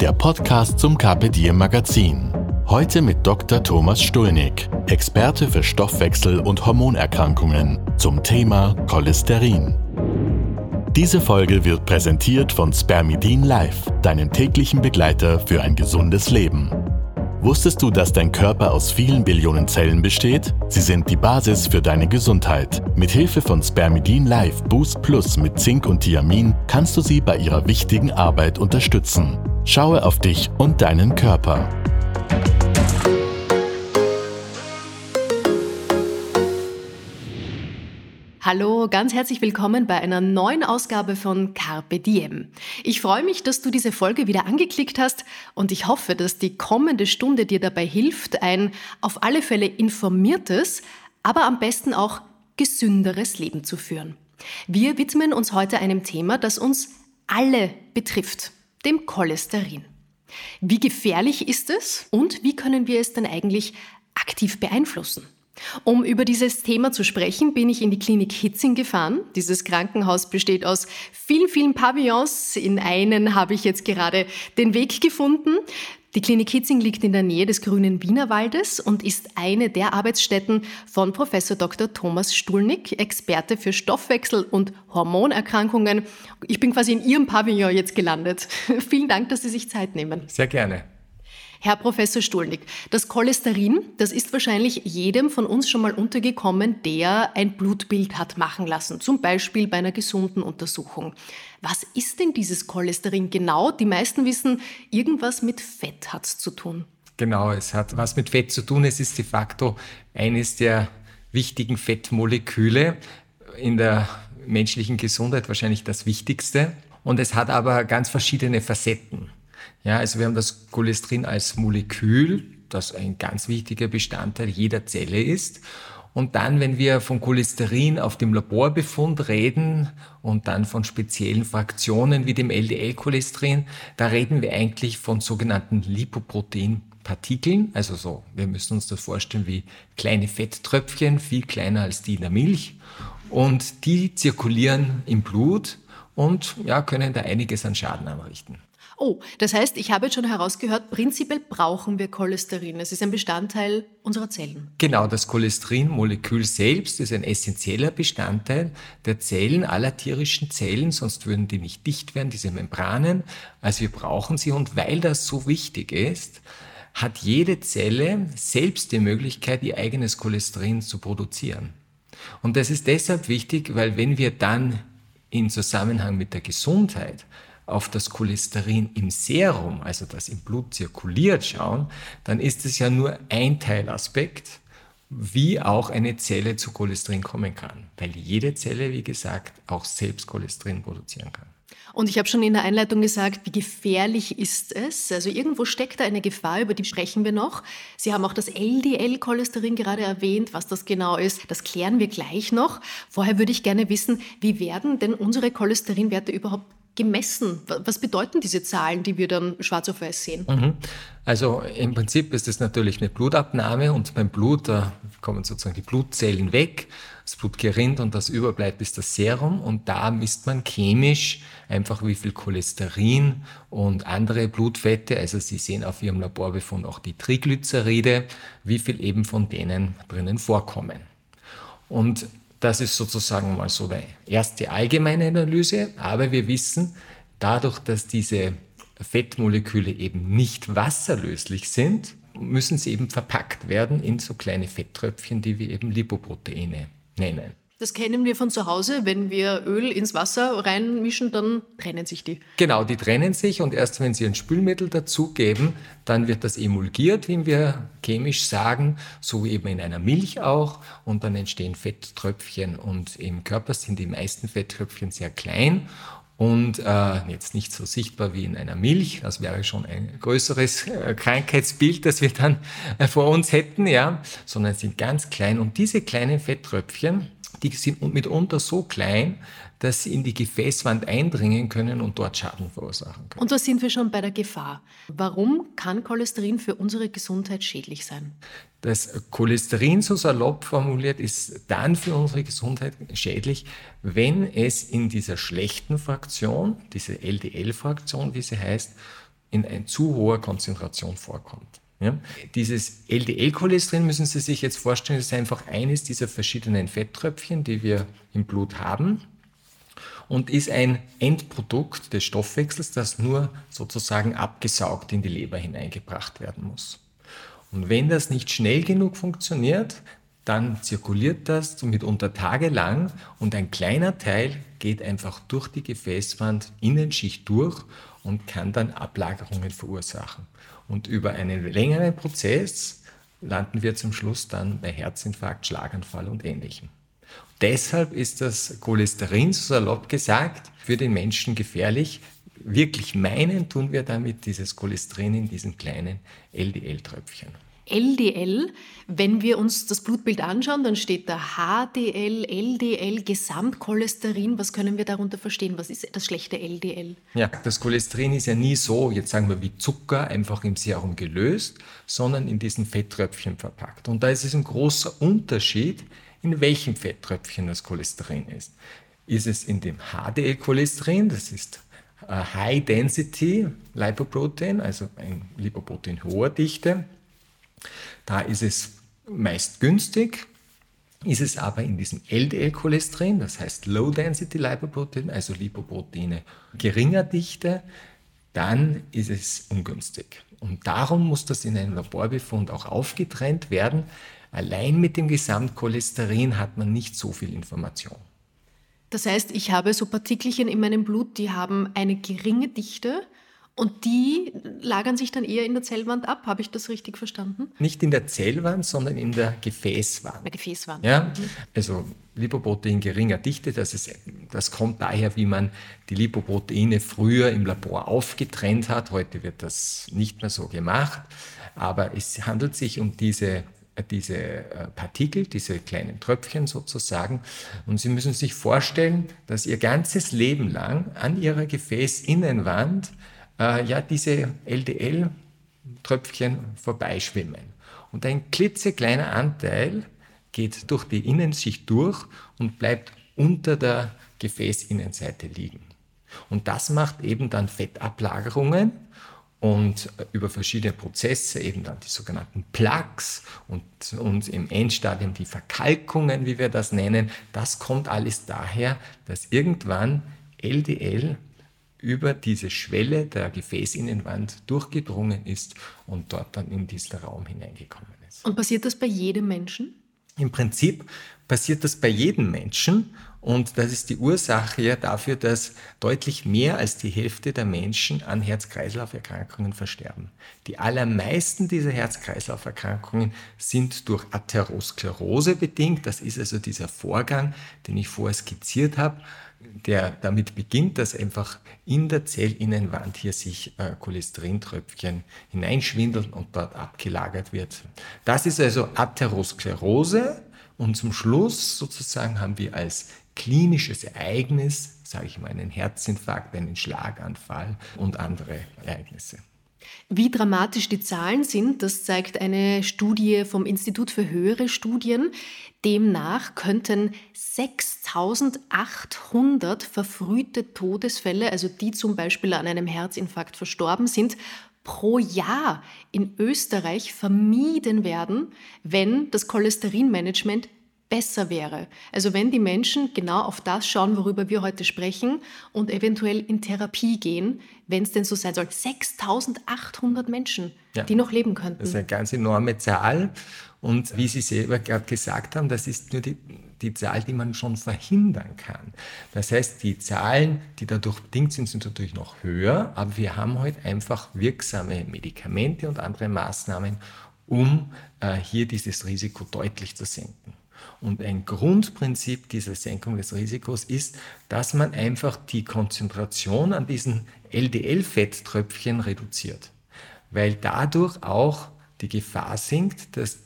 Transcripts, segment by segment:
der Podcast zum Carpe Diem Magazin. Heute mit Dr. Thomas Stulnig, Experte für Stoffwechsel- und Hormonerkrankungen zum Thema Cholesterin. Diese Folge wird präsentiert von Spermidin Life, deinem täglichen Begleiter für ein gesundes Leben. Wusstest du, dass dein Körper aus vielen Billionen Zellen besteht? Sie sind die Basis für deine Gesundheit. Mit Hilfe von Spermidin Life Boost Plus mit Zink und Thiamin kannst du sie bei ihrer wichtigen Arbeit unterstützen. Schaue auf dich und deinen Körper. Hallo, ganz herzlich willkommen bei einer neuen Ausgabe von Carpe Diem. Ich freue mich, dass du diese Folge wieder angeklickt hast und ich hoffe, dass die kommende Stunde dir dabei hilft, ein auf alle Fälle informiertes, aber am besten auch gesünderes Leben zu führen. Wir widmen uns heute einem Thema, das uns alle betrifft, dem Cholesterin. Wie gefährlich ist es und wie können wir es denn eigentlich aktiv beeinflussen? Um über dieses Thema zu sprechen, bin ich in die Klinik Hitzing gefahren. Dieses Krankenhaus besteht aus vielen, vielen Pavillons. In einen habe ich jetzt gerade den Weg gefunden. Die Klinik Hitzing liegt in der Nähe des grünen Wienerwaldes und ist eine der Arbeitsstätten von Professor Dr. Thomas Stulnick, Experte für Stoffwechsel- und Hormonerkrankungen. Ich bin quasi in Ihrem Pavillon jetzt gelandet. Vielen Dank, dass Sie sich Zeit nehmen. Sehr gerne. Herr Professor Stulnig, das Cholesterin, das ist wahrscheinlich jedem von uns schon mal untergekommen, der ein Blutbild hat machen lassen, zum Beispiel bei einer gesunden Untersuchung. Was ist denn dieses Cholesterin genau? Die meisten wissen, irgendwas mit Fett hat es zu tun. Genau, es hat was mit Fett zu tun. Es ist de facto eines der wichtigen Fettmoleküle in der menschlichen Gesundheit, wahrscheinlich das wichtigste. Und es hat aber ganz verschiedene Facetten. Ja, also wir haben das Cholesterin als Molekül, das ein ganz wichtiger Bestandteil jeder Zelle ist. Und dann, wenn wir von Cholesterin auf dem Laborbefund reden und dann von speziellen Fraktionen wie dem LDL-Cholesterin, da reden wir eigentlich von sogenannten Lipoproteinpartikeln. Also so, wir müssen uns das vorstellen wie kleine Fetttröpfchen, viel kleiner als die in der Milch. Und die zirkulieren im Blut und ja, können da einiges an Schaden anrichten. Oh, das heißt, ich habe jetzt schon herausgehört, prinzipiell brauchen wir Cholesterin. Es ist ein Bestandteil unserer Zellen. Genau, das Cholesterinmolekül selbst ist ein essentieller Bestandteil der Zellen, aller tierischen Zellen, sonst würden die nicht dicht werden, diese Membranen. Also wir brauchen sie und weil das so wichtig ist, hat jede Zelle selbst die Möglichkeit, ihr eigenes Cholesterin zu produzieren. Und das ist deshalb wichtig, weil wenn wir dann in Zusammenhang mit der Gesundheit auf das Cholesterin im Serum, also das im Blut zirkuliert, schauen, dann ist es ja nur ein Teilaspekt, wie auch eine Zelle zu Cholesterin kommen kann, weil jede Zelle, wie gesagt, auch selbst Cholesterin produzieren kann. Und ich habe schon in der Einleitung gesagt, wie gefährlich ist es? Also irgendwo steckt da eine Gefahr, über die sprechen wir noch. Sie haben auch das LDL-Cholesterin gerade erwähnt, was das genau ist. Das klären wir gleich noch. Vorher würde ich gerne wissen, wie werden denn unsere Cholesterinwerte überhaupt gemessen? Was bedeuten diese Zahlen, die wir dann schwarz auf weiß sehen? Mhm. Also im Prinzip ist es natürlich eine Blutabnahme und beim Blut, da kommen sozusagen die Blutzellen weg, das Blut gerinnt und das überbleibt ist das Serum und da misst man chemisch einfach wie viel Cholesterin und andere Blutfette, also Sie sehen auf Ihrem Laborbefund auch die Triglyceride, wie viel eben von denen drinnen vorkommen. Und das ist sozusagen mal so eine erste allgemeine Analyse, aber wir wissen, dadurch, dass diese Fettmoleküle eben nicht wasserlöslich sind, müssen sie eben verpackt werden in so kleine Fetttröpfchen, die wir eben Lipoproteine nennen. Das kennen wir von zu Hause. Wenn wir Öl ins Wasser reinmischen, dann trennen sich die. Genau, die trennen sich und erst wenn Sie ein Spülmittel dazugeben, dann wird das emulgiert, wie wir chemisch sagen, so eben in einer Milch auch. Und dann entstehen Fetttröpfchen und im Körper sind die meisten Fetttröpfchen sehr klein und äh, jetzt nicht so sichtbar wie in einer Milch. Das wäre schon ein größeres äh, Krankheitsbild, das wir dann äh, vor uns hätten, ja, sondern sind ganz klein. Und diese kleinen Fetttröpfchen, die sind mitunter so klein, dass sie in die Gefäßwand eindringen können und dort Schaden verursachen können. Und da sind wir schon bei der Gefahr. Warum kann Cholesterin für unsere Gesundheit schädlich sein? Das Cholesterin, so salopp formuliert, ist dann für unsere Gesundheit schädlich, wenn es in dieser schlechten Fraktion, diese LDL-Fraktion, wie sie heißt, in ein zu hoher Konzentration vorkommt. Ja? Dieses LDL-Cholesterin müssen Sie sich jetzt vorstellen, ist einfach eines dieser verschiedenen Fetttröpfchen, die wir im Blut haben und ist ein Endprodukt des Stoffwechsels, das nur sozusagen abgesaugt in die Leber hineingebracht werden muss. Und wenn das nicht schnell genug funktioniert, dann zirkuliert das mitunter tagelang und ein kleiner Teil geht einfach durch die Gefäßwand Innenschicht durch und kann dann Ablagerungen verursachen. Und über einen längeren Prozess landen wir zum Schluss dann bei Herzinfarkt, Schlaganfall und ähnlichem. Deshalb ist das Cholesterin, so salopp gesagt, für den Menschen gefährlich. Wirklich meinen tun wir damit dieses Cholesterin in diesen kleinen LDL-Tröpfchen. LDL, wenn wir uns das Blutbild anschauen, dann steht da HDL, LDL, Gesamtcholesterin. Was können wir darunter verstehen? Was ist das schlechte LDL? Ja, das Cholesterin ist ja nie so, jetzt sagen wir wie Zucker, einfach im Serum gelöst, sondern in diesen Fetttröpfchen verpackt. Und da ist es ein großer Unterschied, in welchem Fetttröpfchen das Cholesterin ist. Ist es in dem HDL-Cholesterin, das ist äh, High Density Lipoprotein, also ein Lipoprotein hoher Dichte, da ist es meist günstig, ist es aber in diesem LDL-Cholesterin, das heißt Low Density Lipoprotein, also Lipoproteine geringer Dichte, dann ist es ungünstig. Und darum muss das in einem Laborbefund auch aufgetrennt werden, Allein mit dem Gesamtcholesterin hat man nicht so viel Information. Das heißt, ich habe so Partikelchen in meinem Blut, die haben eine geringe Dichte und die lagern sich dann eher in der Zellwand ab. Habe ich das richtig verstanden? Nicht in der Zellwand, sondern in der Gefäßwand. Der Gefäßwand. Ja, mhm. also Lipoprotein geringer Dichte, das, ist, das kommt daher, wie man die Lipoproteine früher im Labor aufgetrennt hat. Heute wird das nicht mehr so gemacht. Aber es handelt sich um diese diese äh, Partikel, diese kleinen Tröpfchen sozusagen. Und Sie müssen sich vorstellen, dass Ihr ganzes Leben lang an Ihrer Gefäßinnenwand äh, ja diese LDL-Tröpfchen vorbeischwimmen. Und ein klitzekleiner Anteil geht durch die Innenschicht durch und bleibt unter der Gefäßinnenseite liegen. Und das macht eben dann Fettablagerungen und über verschiedene Prozesse, eben dann die sogenannten Plaques und, und im Endstadium die Verkalkungen, wie wir das nennen, das kommt alles daher, dass irgendwann LDL über diese Schwelle der Gefäßinnenwand durchgedrungen ist und dort dann in diesen Raum hineingekommen ist. Und passiert das bei jedem Menschen? Im Prinzip passiert das bei jedem Menschen und das ist die Ursache ja dafür, dass deutlich mehr als die Hälfte der Menschen an Herz-Kreislauf-Erkrankungen versterben. Die allermeisten dieser Herz-Kreislauf-Erkrankungen sind durch Atherosklerose bedingt. Das ist also dieser Vorgang, den ich vorher skizziert habe, der damit beginnt, dass einfach in der Zellinnenwand hier sich äh, Cholesterintröpfchen hineinschwindeln und dort abgelagert wird. Das ist also Atherosklerose. Und zum Schluss sozusagen haben wir als klinisches Ereignis, sage ich mal, einen Herzinfarkt, einen Schlaganfall und andere Ereignisse. Wie dramatisch die Zahlen sind, das zeigt eine Studie vom Institut für höhere Studien. Demnach könnten 6800 verfrühte Todesfälle, also die zum Beispiel an einem Herzinfarkt verstorben sind, pro Jahr in Österreich vermieden werden, wenn das Cholesterinmanagement besser wäre. Also wenn die Menschen genau auf das schauen, worüber wir heute sprechen und eventuell in Therapie gehen, wenn es denn so sein soll. 6800 Menschen, ja. die noch leben könnten. Das ist eine ganz enorme Zahl. Und wie Sie selber gerade gesagt haben, das ist nur die, die Zahl, die man schon verhindern kann. Das heißt, die Zahlen, die dadurch bedingt sind, sind natürlich noch höher, aber wir haben heute einfach wirksame Medikamente und andere Maßnahmen, um äh, hier dieses Risiko deutlich zu senken. Und ein Grundprinzip dieser Senkung des Risikos ist, dass man einfach die Konzentration an diesen LDL-Fetttröpfchen reduziert, weil dadurch auch die Gefahr sinkt, dass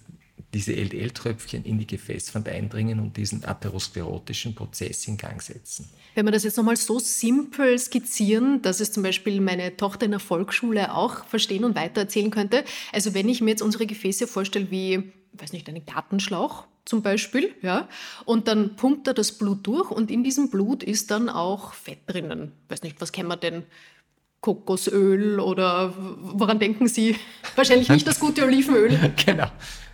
diese LDL-Tröpfchen in die Gefäßwand eindringen und diesen atherosklerotischen Prozess in Gang setzen. Wenn wir das jetzt nochmal so simpel skizzieren, dass es zum Beispiel meine Tochter in der Volksschule auch verstehen und weitererzählen könnte. Also wenn ich mir jetzt unsere Gefäße vorstelle wie, weiß nicht, einen Gartenschlauch zum Beispiel, ja, und dann pumpt er das Blut durch und in diesem Blut ist dann auch Fett drinnen. Weiß nicht, was kennen wir denn? Kokosöl oder woran denken Sie? Wahrscheinlich nicht das gute Olivenöl. genau.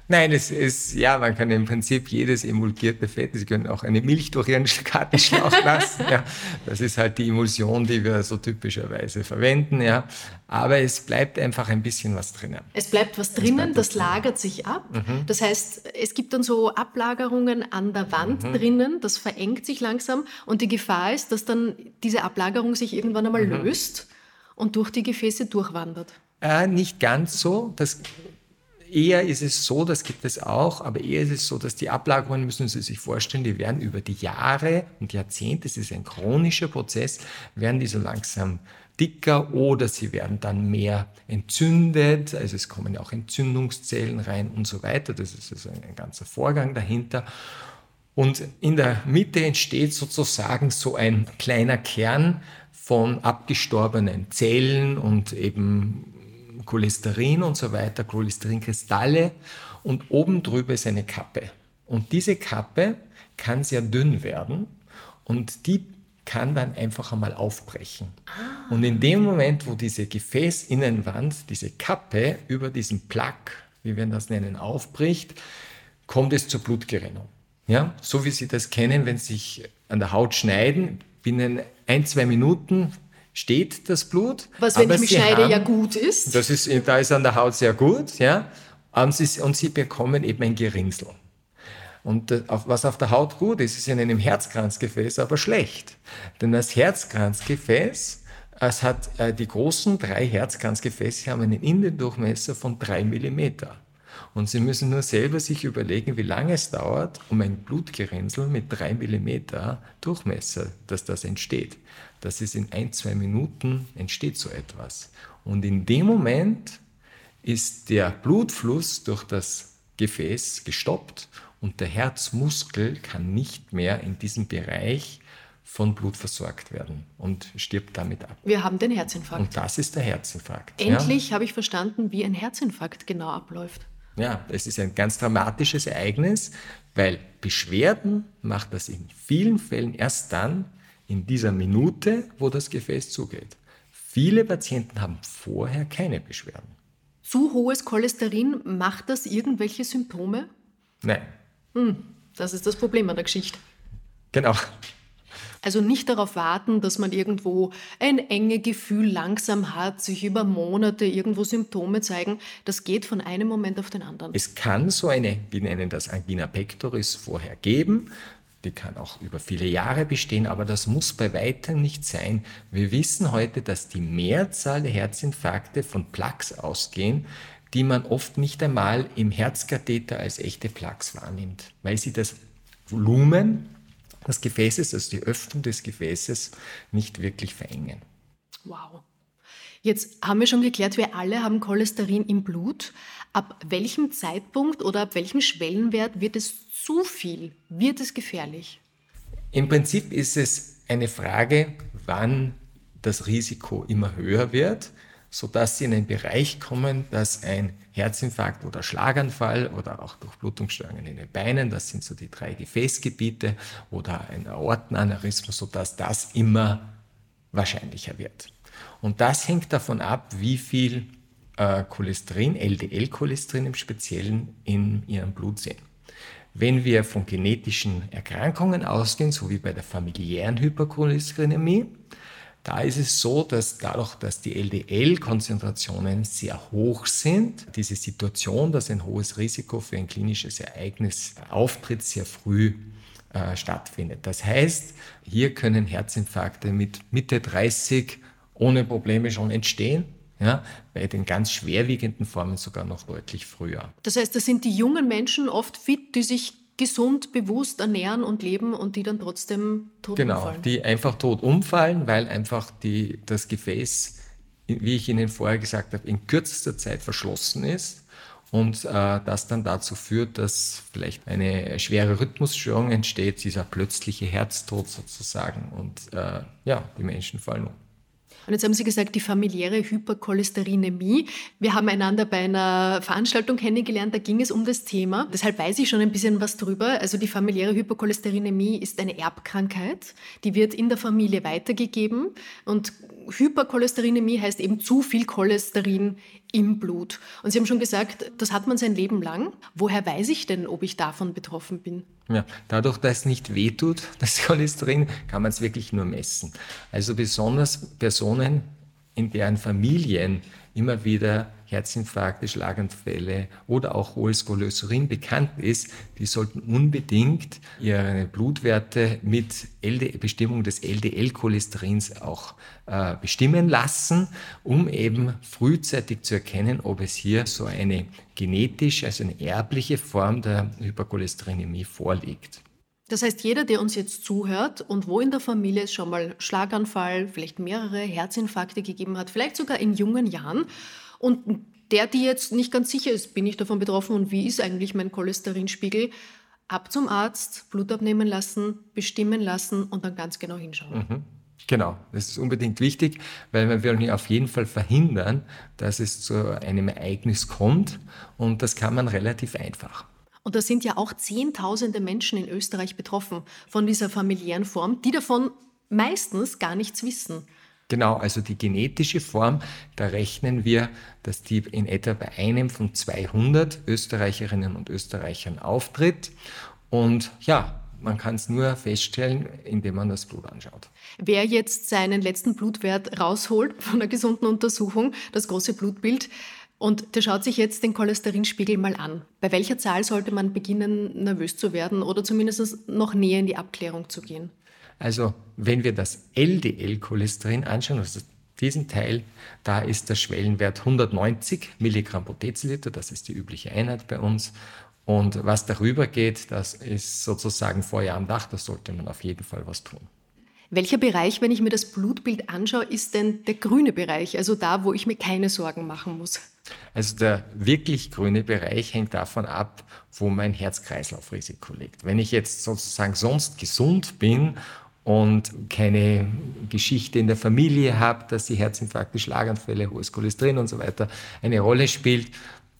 Nein, es ist, ja, man kann im Prinzip jedes emulgierte Fett, Sie können auch eine Milch durch Ihren Kartenschlauch lassen, ja. Das ist halt die Emulsion, die wir so typischerweise verwenden, ja. Aber es bleibt einfach ein bisschen was drinnen. Es bleibt was drinnen, bleibt das lagert sich ab. Mhm. Das heißt, es gibt dann so Ablagerungen an der Wand mhm. drinnen, das verengt sich langsam und die Gefahr ist, dass dann diese Ablagerung sich irgendwann einmal mhm. löst und durch die Gefäße durchwandert. Äh, nicht ganz so. Das eher ist es so, das gibt es auch, aber eher ist es so, dass die Ablagerungen, müssen Sie sich vorstellen, die werden über die Jahre und Jahrzehnte, es ist ein chronischer Prozess, werden die so langsam dicker oder sie werden dann mehr entzündet, also es kommen auch Entzündungszellen rein und so weiter. Das ist also ein ganzer Vorgang dahinter. Und in der Mitte entsteht sozusagen so ein kleiner Kern von abgestorbenen Zellen und eben Cholesterin und so weiter, Cholesterinkristalle und oben drüber ist eine Kappe. Und diese Kappe kann sehr dünn werden und die kann dann einfach einmal aufbrechen. Und in dem Moment, wo diese Gefäßinnenwand, diese Kappe über diesen Plaque, wie wir das nennen, aufbricht, kommt es zur Blutgerinnung. Ja, so wie Sie das kennen, wenn Sie sich an der Haut schneiden, binnen ein, zwei Minuten steht das Blut. Was, wenn ich mich schneide, haben, ja gut ist. Das ist. Da ist an der Haut sehr gut, ja. Und sie, und sie bekommen eben ein Gerinnsel. Und was auf der Haut gut ist, ist in einem Herzkranzgefäß aber schlecht. Denn das Herzkranzgefäß, es hat äh, die großen drei Herzkranzgefäße haben einen Innendurchmesser von drei Millimeter. Und Sie müssen nur selber sich überlegen, wie lange es dauert, um ein Blutgerinnsel mit drei Millimeter Durchmesser, dass das entsteht. Das ist in ein, zwei Minuten entsteht so etwas. Und in dem Moment ist der Blutfluss durch das Gefäß gestoppt und der Herzmuskel kann nicht mehr in diesem Bereich von Blut versorgt werden und stirbt damit ab. Wir haben den Herzinfarkt. Und das ist der Herzinfarkt. Endlich ja. habe ich verstanden, wie ein Herzinfarkt genau abläuft. Ja, es ist ein ganz dramatisches Ereignis, weil Beschwerden macht das in vielen Fällen erst dann in dieser Minute, wo das Gefäß zugeht. Viele Patienten haben vorher keine Beschwerden. Zu hohes Cholesterin, macht das irgendwelche Symptome? Nein. Hm, das ist das Problem an der Geschichte. Genau. Also nicht darauf warten, dass man irgendwo ein enge Gefühl langsam hat, sich über Monate irgendwo Symptome zeigen. Das geht von einem Moment auf den anderen. Es kann so eine, wir nennen das Angina pectoris, vorher geben. Die kann auch über viele Jahre bestehen, aber das muss bei weitem nicht sein. Wir wissen heute, dass die Mehrzahl der Herzinfarkte von Plaques ausgehen, die man oft nicht einmal im Herzkatheter als echte Plaques wahrnimmt, weil sie das Volumen des Gefäßes, also die Öffnung des Gefäßes, nicht wirklich verengen. Wow. Jetzt haben wir schon geklärt, wir alle haben Cholesterin im Blut. Ab welchem Zeitpunkt oder ab welchem Schwellenwert wird es zu viel? Wird es gefährlich? Im Prinzip ist es eine Frage, wann das Risiko immer höher wird, sodass Sie in einen Bereich kommen, dass ein Herzinfarkt oder Schlaganfall oder auch Durchblutungsstörungen in den Beinen, das sind so die drei Gefäßgebiete, oder ein Aortenaneurysmus, sodass das immer wahrscheinlicher wird. Und das hängt davon ab, wie viel äh, Cholesterin, LDL-Cholesterin im Speziellen, in Ihrem Blut sind. Wenn wir von genetischen Erkrankungen ausgehen, so wie bei der familiären Hypercholesterinämie, da ist es so, dass dadurch, dass die LDL-Konzentrationen sehr hoch sind, diese Situation, dass ein hohes Risiko für ein klinisches Ereignis auftritt, sehr früh äh, stattfindet. Das heißt, hier können Herzinfarkte mit Mitte 30 ohne Probleme schon entstehen. Ja, bei den ganz schwerwiegenden Formen sogar noch deutlich früher. Das heißt, das sind die jungen Menschen oft fit, die sich gesund, bewusst ernähren und leben und die dann trotzdem tot genau, umfallen. Genau, die einfach tot umfallen, weil einfach die, das Gefäß, wie ich Ihnen vorher gesagt habe, in kürzester Zeit verschlossen ist und äh, das dann dazu führt, dass vielleicht eine schwere Rhythmusstörung entsteht, dieser plötzliche Herztod sozusagen und äh, ja, die Menschen fallen um. Und jetzt haben Sie gesagt, die familiäre Hypercholesterinämie. Wir haben einander bei einer Veranstaltung kennengelernt, da ging es um das Thema. Deshalb weiß ich schon ein bisschen was drüber. Also die familiäre Hypercholesterinämie ist eine Erbkrankheit, die wird in der Familie weitergegeben und Hypercholesterinämie heißt eben zu viel Cholesterin im Blut. Und Sie haben schon gesagt, das hat man sein Leben lang. Woher weiß ich denn, ob ich davon betroffen bin? Ja, dadurch, dass es nicht wehtut, das Cholesterin, kann man es wirklich nur messen. Also besonders Personen, in deren Familien immer wieder Herzinfarkte, Schlaganfälle oder auch hohes Cholesterin bekannt ist, die sollten unbedingt ihre Blutwerte mit LD Bestimmung des LDL-Cholesterins auch äh, bestimmen lassen, um eben frühzeitig zu erkennen, ob es hier so eine genetisch, also eine erbliche Form der Hypercholesterinämie vorliegt. Das heißt, jeder, der uns jetzt zuhört und wo in der Familie es schon mal Schlaganfall, vielleicht mehrere Herzinfarkte gegeben hat, vielleicht sogar in jungen Jahren und der, die jetzt nicht ganz sicher ist, bin ich davon betroffen und wie ist eigentlich mein Cholesterinspiegel, ab zum Arzt, Blut abnehmen lassen, bestimmen lassen und dann ganz genau hinschauen. Mhm. Genau, das ist unbedingt wichtig, weil wir wollen ja auf jeden Fall verhindern, dass es zu einem Ereignis kommt und das kann man relativ einfach. Und da sind ja auch Zehntausende Menschen in Österreich betroffen von dieser familiären Form, die davon meistens gar nichts wissen. Genau, also die genetische Form, da rechnen wir, dass die in etwa bei einem von 200 Österreicherinnen und Österreichern auftritt. Und ja, man kann es nur feststellen, indem man das Blut anschaut. Wer jetzt seinen letzten Blutwert rausholt von einer gesunden Untersuchung, das große Blutbild, und der schaut sich jetzt den Cholesterinspiegel mal an. Bei welcher Zahl sollte man beginnen, nervös zu werden oder zumindest noch näher in die Abklärung zu gehen? Also, wenn wir das LDL-Cholesterin anschauen, also diesen Teil, da ist der Schwellenwert 190 Milligramm pro Deziliter, das ist die übliche Einheit bei uns. Und was darüber geht, das ist sozusagen Feuer am Dach, da sollte man auf jeden Fall was tun. Welcher Bereich, wenn ich mir das Blutbild anschaue, ist denn der grüne Bereich, also da, wo ich mir keine Sorgen machen muss? Also der wirklich grüne Bereich hängt davon ab, wo mein Herz-Kreislauf-Risiko liegt. Wenn ich jetzt sozusagen sonst gesund bin und keine Geschichte in der Familie habe, dass die Herzinfarkte, Schlaganfälle, hohes Cholesterin und so weiter eine Rolle spielt,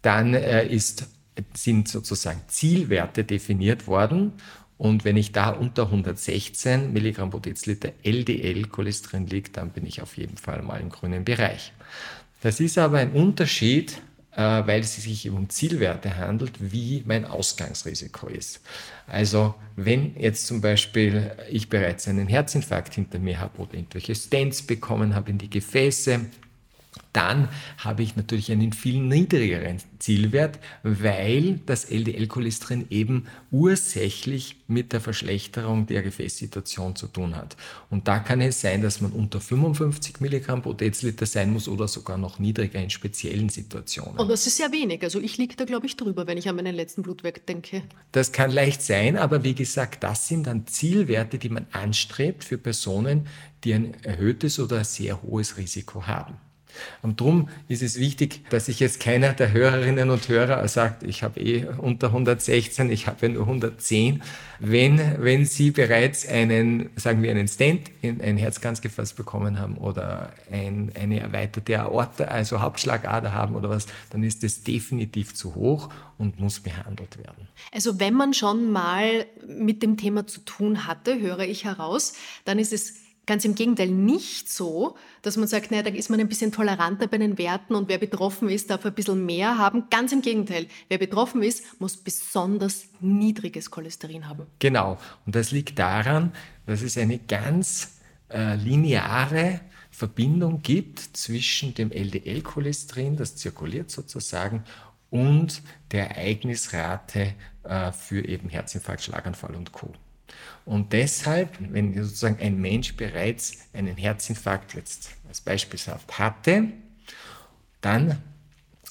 dann äh, ist, sind sozusagen Zielwerte definiert worden und wenn ich da unter 116 Milligramm pro Deziliter LDL-Cholesterin liegt, dann bin ich auf jeden Fall mal im grünen Bereich. Das ist aber ein Unterschied, äh, weil es sich um Zielwerte handelt, wie mein Ausgangsrisiko ist. Also wenn jetzt zum Beispiel ich bereits einen Herzinfarkt hinter mir habe oder irgendwelche Stents bekommen habe in die Gefäße, dann habe ich natürlich einen viel niedrigeren Zielwert, weil das LDL-Cholesterin eben ursächlich mit der Verschlechterung der Gefäßsituation zu tun hat. Und da kann es sein, dass man unter 55 Milligramm pro Deziliter sein muss oder sogar noch niedriger in speziellen Situationen. Und das ist sehr wenig. Also ich liege da, glaube ich, drüber, wenn ich an meinen letzten Blutwert denke. Das kann leicht sein, aber wie gesagt, das sind dann Zielwerte, die man anstrebt für Personen, die ein erhöhtes oder sehr hohes Risiko haben. Und darum ist es wichtig, dass sich jetzt keiner der Hörerinnen und Hörer sagt, ich habe eh unter 116, ich habe ja nur 110. Wenn, wenn Sie bereits einen, sagen wir, einen Stent in ein Herzkranzgefäß bekommen haben oder ein, eine erweiterte Aorta, also Hauptschlagader haben oder was, dann ist das definitiv zu hoch und muss behandelt werden. Also wenn man schon mal mit dem Thema zu tun hatte, höre ich heraus, dann ist es Ganz im Gegenteil, nicht so, dass man sagt, naja, da ist man ein bisschen toleranter bei den Werten und wer betroffen ist, darf ein bisschen mehr haben. Ganz im Gegenteil, wer betroffen ist, muss besonders niedriges Cholesterin haben. Genau, und das liegt daran, dass es eine ganz äh, lineare Verbindung gibt zwischen dem LDL-Cholesterin, das zirkuliert sozusagen, und der Ereignisrate äh, für eben Herzinfarkt, Schlaganfall und Co. Und deshalb, wenn sozusagen ein Mensch bereits einen Herzinfarkt jetzt als beispielshaft hatte, dann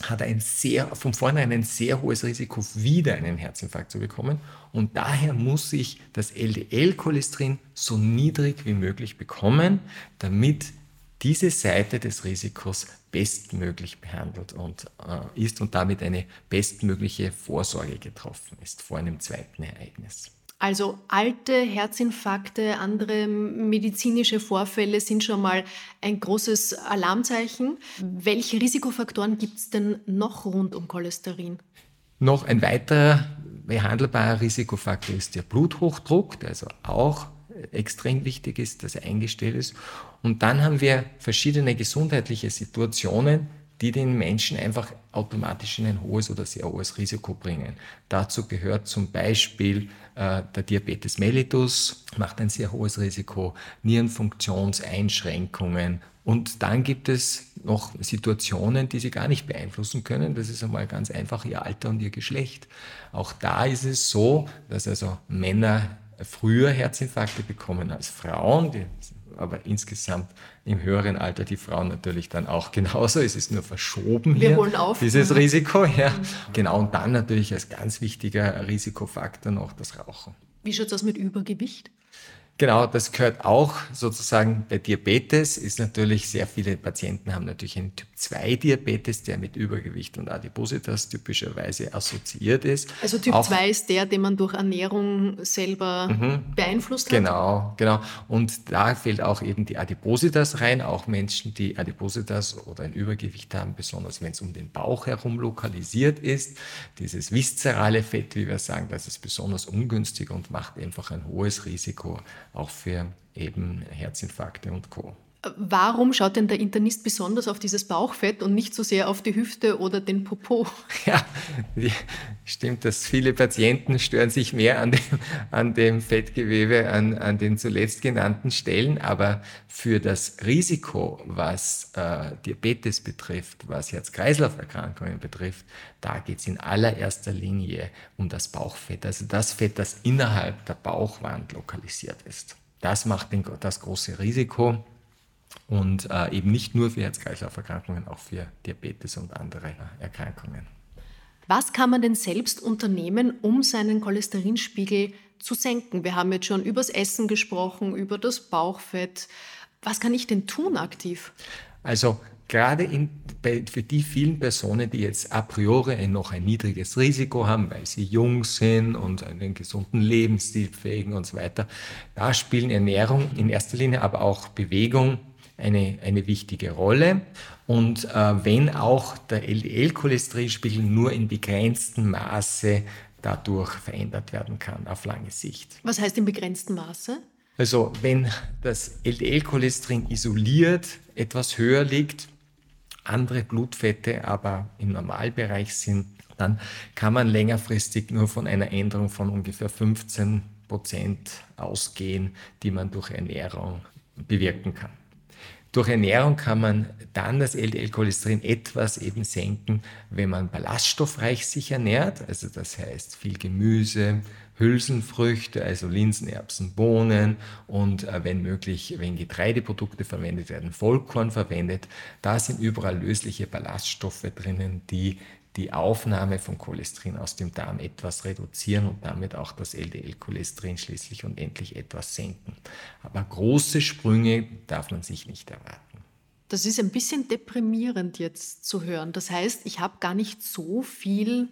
hat ein sehr, von vornherein ein sehr hohes Risiko, wieder einen Herzinfarkt zu bekommen. Und daher muss ich das LDL-Cholesterin so niedrig wie möglich bekommen, damit diese Seite des Risikos bestmöglich behandelt und, äh, ist und damit eine bestmögliche Vorsorge getroffen ist vor einem zweiten Ereignis. Also alte Herzinfarkte, andere medizinische Vorfälle sind schon mal ein großes Alarmzeichen. Welche Risikofaktoren gibt es denn noch rund um Cholesterin? Noch ein weiterer behandelbarer Risikofaktor ist der Bluthochdruck, der also auch extrem wichtig ist, dass er eingestellt ist. Und dann haben wir verschiedene gesundheitliche Situationen, die den Menschen einfach automatisch in ein hohes oder sehr hohes Risiko bringen. Dazu gehört zum Beispiel äh, der Diabetes mellitus, macht ein sehr hohes Risiko, Nierenfunktionseinschränkungen. Und dann gibt es noch Situationen, die sie gar nicht beeinflussen können. Das ist einmal ganz einfach ihr Alter und ihr Geschlecht. Auch da ist es so, dass also Männer früher Herzinfarkte bekommen als Frauen. Die aber insgesamt im höheren Alter die Frauen natürlich dann auch genauso. Es ist nur verschoben Wir hier, holen auf. dieses Mhm. Risiko. Ja. Genau, und dann natürlich als ganz wichtiger Risikofaktor noch das Rauchen. Wie schaut es aus mit Übergewicht? Genau, das gehört auch sozusagen bei Diabetes, ist natürlich, sehr viele Patienten haben natürlich einen Typ-2-Diabetes, der mit Übergewicht und Adipositas typischerweise assoziiert ist. Also Typ Auch 2 ist der, den man durch Ernährung selber beeinflusst hat? Genau, genau. Und da fällt auch eben die Adipositas rein. Auch Menschen, die Adipositas oder ein Übergewicht haben, besonders wenn es um den Bauch herum lokalisiert ist. Dieses viszerale Fett, wie wir sagen, das ist besonders ungünstig und macht einfach ein hohes Risiko auch für eben Herzinfarkte und Co. Warum schaut denn der Internist besonders auf dieses Bauchfett und nicht so sehr auf die Hüfte oder den Popo? Ja, stimmt, dass viele Patienten stören sich mehr an dem, an dem Fettgewebe, an, an den zuletzt genannten Stellen, aber für das Risiko, was äh, Diabetes betrifft, was Herz-Kreislauf-Erkrankungen betrifft, da geht es in allererster Linie um das Bauchfett, also das Fett, das innerhalb der Bauchwand lokalisiert ist. Das macht den, das große Risiko und äh, eben nicht nur für Herz-Kreislauf-Erkrankungen, auch für Diabetes und andere Erkrankungen. Was kann man denn selbst unternehmen, um seinen Cholesterinspiegel zu senken? Wir haben jetzt schon übers Essen gesprochen, über das Bauchfett. Was kann ich denn tun aktiv? Also gerade in, bei, für die vielen Personen, die jetzt a priori noch ein niedriges Risiko haben, weil sie jung sind und einen gesunden Lebensstil pflegen und so weiter, da spielen Ernährung in erster Linie, aber auch Bewegung eine, eine wichtige Rolle. Und äh, wenn auch der LDL-Cholesterinspiegel nur in begrenztem Maße dadurch verändert werden kann auf lange Sicht. Was heißt in begrenztem Maße? Also wenn das LDL-Cholesterin isoliert etwas höher liegt, andere Blutfette aber im Normalbereich sind, dann kann man längerfristig nur von einer Änderung von ungefähr 15 Prozent ausgehen, die man durch Ernährung bewirken kann. Durch Ernährung kann man dann das LDL-Cholesterin etwas eben senken, wenn man ballaststoffreich sich ernährt, also das heißt viel Gemüse, Hülsenfrüchte, also Linsen, Erbsen, Bohnen und äh, wenn möglich, wenn Getreideprodukte verwendet werden, Vollkorn verwendet. Da sind überall lösliche Ballaststoffe drinnen, die die Aufnahme von Cholesterin aus dem Darm etwas reduzieren und damit auch das LDL-Cholesterin schließlich und endlich etwas senken. Aber große Sprünge darf man sich nicht erwarten. Das ist ein bisschen deprimierend jetzt zu hören. Das heißt, ich habe gar nicht so viel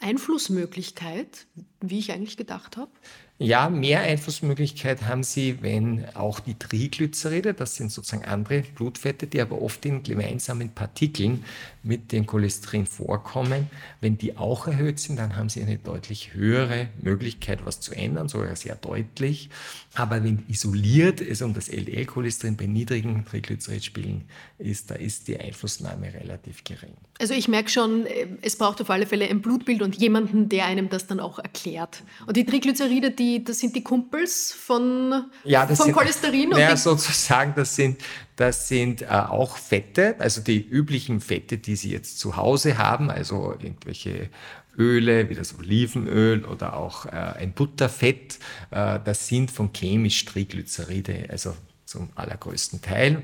Einflussmöglichkeit, wie ich eigentlich gedacht habe. Ja, mehr Einflussmöglichkeit haben Sie, wenn auch die Triglyceride, das sind sozusagen andere Blutfette, die aber oft in gemeinsamen Partikeln mit dem Cholesterin vorkommen. Wenn die auch erhöht sind, dann haben Sie eine deutlich höhere Möglichkeit, was zu ändern, sogar sehr deutlich. Aber wenn isoliert es um das LDL-Cholesterin bei niedrigen Triglyceridspielen ist, da ist die Einflussnahme relativ gering. Also ich merke schon, es braucht auf alle Fälle ein Blutbild und jemanden, der einem das dann auch erklärt. Und die Triglyceride, die, das sind die Kumpels von, ja, das vom sind, Cholesterin. Ja, die, sozusagen, das sind, das sind äh, auch Fette, also die üblichen Fette, die Sie jetzt zu Hause haben, also irgendwelche Öle, wie das Olivenöl oder auch äh, ein Butterfett, äh, das sind von chemisch Triglyceride, also zum allergrößten Teil.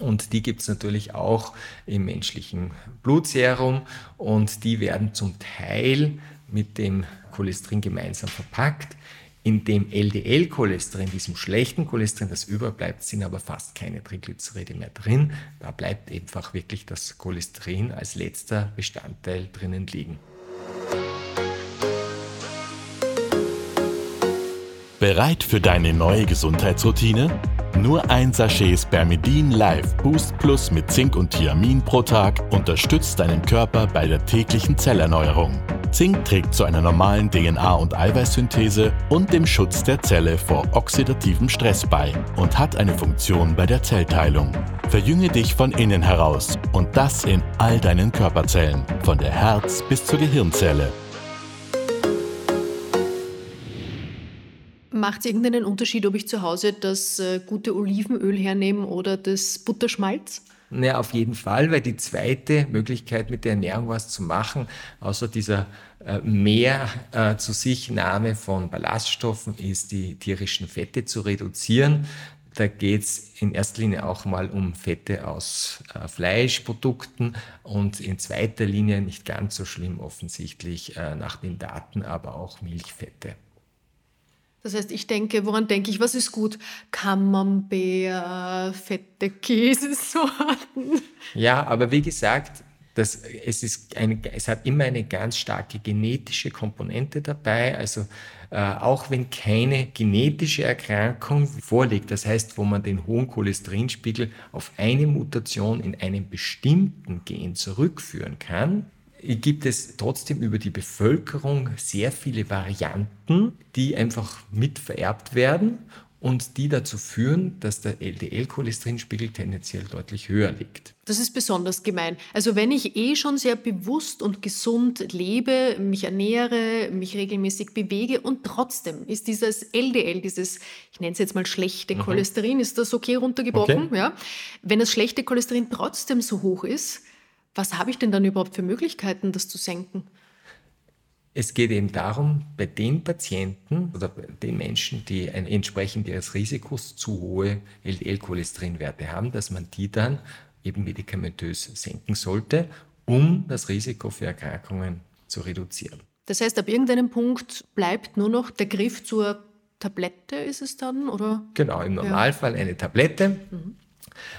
Und die gibt es natürlich auch im menschlichen Blutserum und die werden zum Teil mit dem Cholesterin gemeinsam verpackt. In dem LDL-Cholesterin, diesem schlechten Cholesterin, das überbleibt, sind aber fast keine Triglyceride mehr drin. Da bleibt einfach wirklich das Cholesterin als letzter Bestandteil drinnen liegen. Bereit für deine neue Gesundheitsroutine? Nur ein Sachet Spermidin Live Boost Plus mit Zink und Thiamin pro Tag unterstützt deinen Körper bei der täglichen Zellerneuerung. Zink trägt zu einer normalen DNA- und Eiweißsynthese und dem Schutz der Zelle vor oxidativem Stress bei und hat eine Funktion bei der Zellteilung. Verjünge dich von innen heraus und das in all deinen Körperzellen, von der Herz- bis zur Gehirnzelle. Macht es irgendeinen Unterschied, ob ich zu Hause das äh, gute Olivenöl hernehme oder das Butterschmalz? Ja, auf jeden Fall, weil die zweite Möglichkeit mit der Ernährung was zu machen, außer dieser äh, mehr äh, zu sich Nahme von Ballaststoffen, ist die tierischen Fette zu reduzieren. Da geht es in erster Linie auch mal um Fette aus äh, Fleischprodukten und in zweiter Linie nicht ganz so schlimm offensichtlich äh, nach den Daten, aber auch Milchfette. Das heißt, ich denke, woran denke ich? Was ist gut? Camembert, fette Käsesorten. Ja, aber wie gesagt, das, es, ist eine, es hat immer eine ganz starke genetische Komponente dabei. Also äh, auch wenn keine genetische Erkrankung vorliegt, das heißt, wo man den hohen Cholesterinspiegel auf eine Mutation in einem bestimmten Gen zurückführen kann, gibt es trotzdem über die Bevölkerung sehr viele Varianten, die einfach mitvererbt werden und die dazu führen, dass der LDL-Cholesterinspiegel tendenziell deutlich höher liegt. Das ist besonders gemein. Also wenn ich eh schon sehr bewusst und gesund lebe, mich ernähre, mich regelmäßig bewege und trotzdem ist dieses LDL, dieses, ich nenne es jetzt mal schlechte mhm. Cholesterin, ist das okay runtergebrochen? Okay. Ja. Wenn das schlechte Cholesterin trotzdem so hoch ist, was habe ich denn dann überhaupt für Möglichkeiten, das zu senken? Es geht eben darum, bei den Patienten oder bei den Menschen, die ein, entsprechend ihres Risikos zu hohe LDL-Cholesterinwerte haben, dass man die dann eben medikamentös senken sollte, um das Risiko für Erkrankungen zu reduzieren. Das heißt, ab irgendeinem Punkt bleibt nur noch der Griff zur Tablette, ist es dann? Oder? Genau, im Normalfall ja. eine Tablette. Mhm.